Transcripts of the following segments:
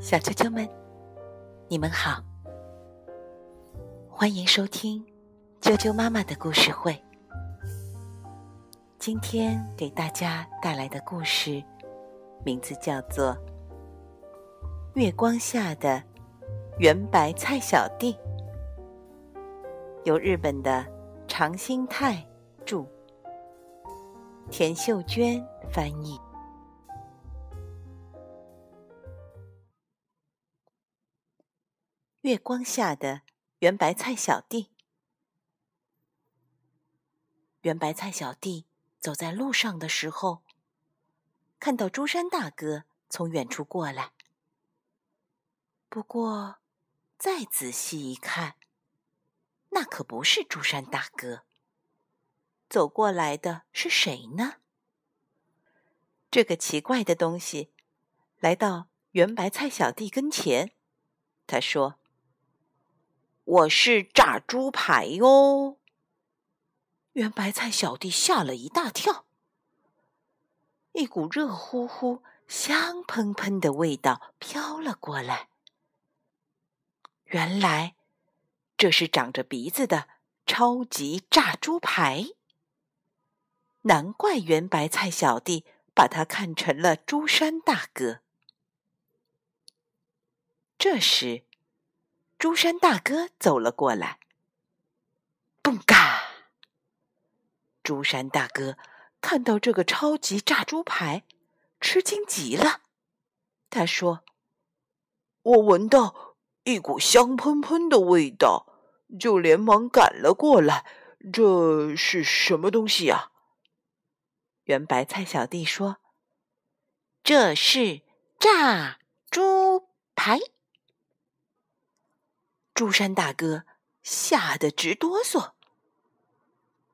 小啾啾们，你们好，欢迎收听啾啾妈妈的故事会。今天给大家带来的故事，名字叫做《月光下的圆白菜小弟》，由日本的长兴泰著，田秀娟翻译。月光下的圆白菜小弟，圆白菜小弟走在路上的时候，看到朱山大哥从远处过来。不过，再仔细一看，那可不是朱山大哥。走过来的是谁呢？这个奇怪的东西来到圆白菜小弟跟前，他说。我是炸猪排哟！圆白菜小弟吓了一大跳，一股热乎乎、香喷喷的味道飘了过来。原来这是长着鼻子的超级炸猪排，难怪圆白菜小弟把它看成了朱山大哥。这时。朱山大哥走了过来，嘣嘎！朱山大哥看到这个超级炸猪排，吃惊极了。他说：“我闻到一股香喷喷的味道，就连忙赶了过来。这是什么东西呀？”圆白菜小弟说：“这是炸猪排。”朱山大哥吓得直哆嗦。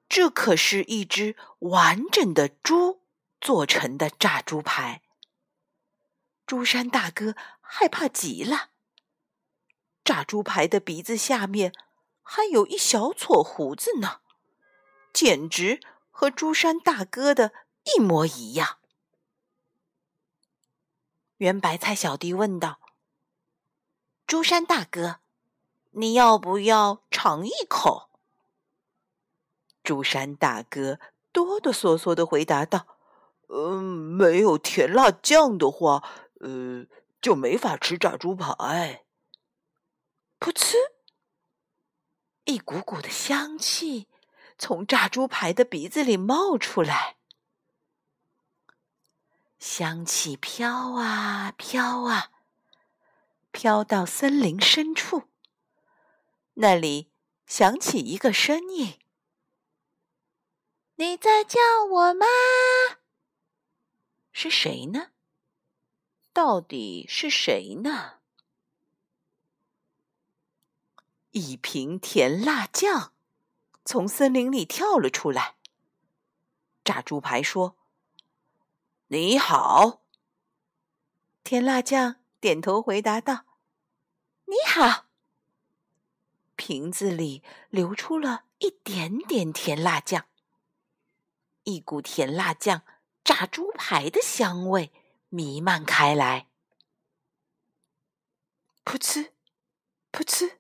这可是一只完整的猪做成的炸猪排。朱山大哥害怕极了。炸猪排的鼻子下面还有一小撮胡子呢，简直和朱山大哥的一模一样。圆白菜小弟问道：“朱山大哥。”你要不要尝一口？朱山大哥哆哆嗦嗦的回答道：“嗯，没有甜辣酱的话，呃，就没法吃炸猪排。”噗呲，一股股的香气从炸猪排的鼻子里冒出来，香气飘啊飘啊，飘到森林深处。那里响起一个声音：“你在叫我吗？是谁呢？到底是谁呢？”一瓶甜辣酱从森林里跳了出来。炸猪排说：“你好。”甜辣酱点头回答道：“你好。”瓶子里流出了一点点甜辣酱，一股甜辣酱炸猪排的香味弥漫开来。噗呲，噗呲，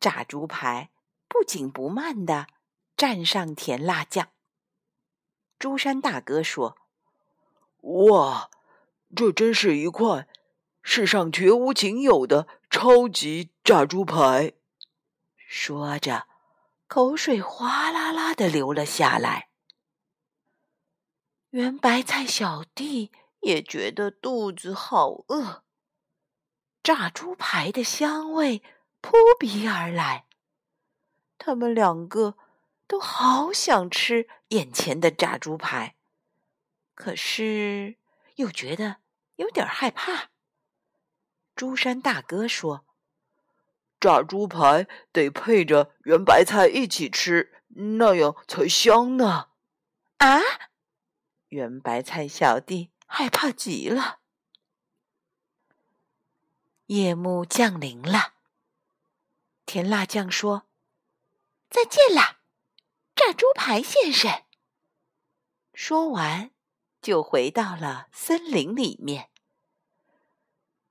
炸猪排不紧不慢的蘸上甜辣酱。朱山大哥说：“哇，这真是一块世上绝无仅有的超级炸猪排！”说着，口水哗啦啦的流了下来。圆白菜小弟也觉得肚子好饿，炸猪排的香味扑鼻而来。他们两个都好想吃眼前的炸猪排，可是又觉得有点害怕。朱山大哥说。炸猪排得配着圆白菜一起吃，那样才香呢。啊！圆白菜小弟害怕极了。夜幕降临了，甜辣酱说：“再见啦，炸猪排先生。”说完，就回到了森林里面。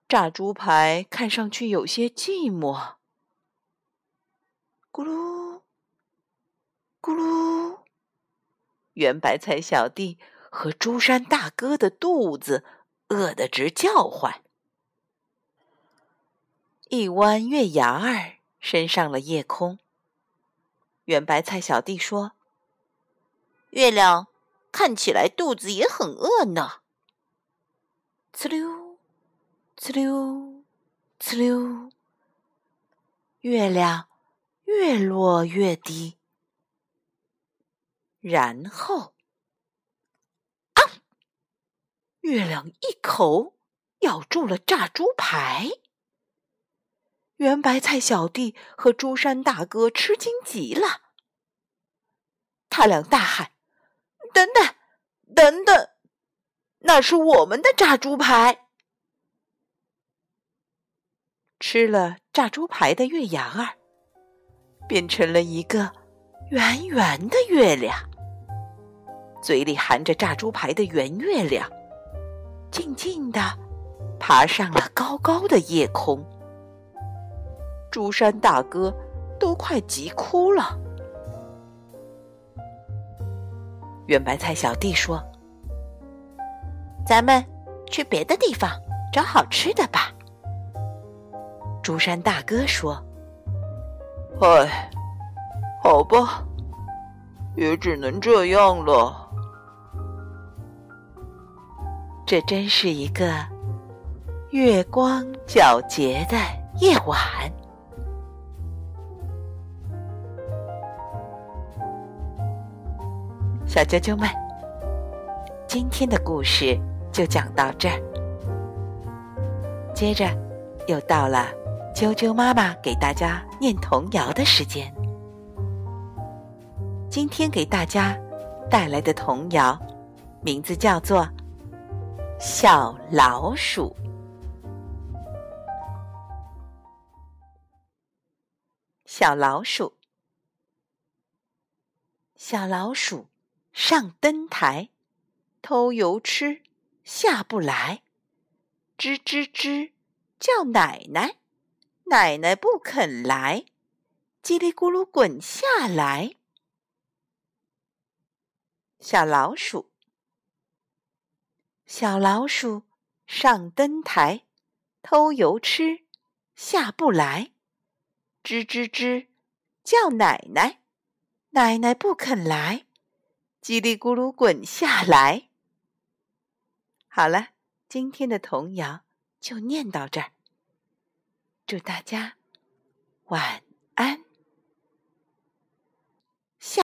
炸猪排看上去有些寂寞。咕噜，咕噜，圆白菜小弟和朱山大哥的肚子饿得直叫唤。一弯月牙儿升上了夜空。圆白菜小弟说：“月亮看起来肚子也很饿呢。”呲溜，呲溜，呲溜，月亮越落越低。然后，啊！月亮一口咬住了炸猪排。圆白菜小弟和朱山大哥吃惊极了，他俩大喊：“等等，等等，那是我们的炸猪排！”吃了炸猪排的月牙儿，变成了一个圆圆的月亮，嘴里含着炸猪排的圆月亮，静静地爬上了高高的夜空。朱山大哥都快急哭了。圆白菜小弟说：“咱们去别的地方找好吃的吧。”朱山大哥说：“唉，好吧，也只能这样了。”这真是一个月光皎洁的夜晚。小啾啾们，今天的故事就讲到这儿。接着又到了啾啾妈妈给大家念童谣的时间。今天给大家带来的童谣名字叫做《小老鼠》。小老鼠，小老鼠。上灯台，偷油吃，下不来。吱吱吱，叫奶奶，奶奶不肯来。叽里咕噜滚下来。小老鼠，小老鼠上灯台，偷油吃，下不来。吱吱吱，叫奶奶，奶奶不肯来。叽里咕噜滚下来。好了，今天的童谣就念到这儿。祝大家晚安。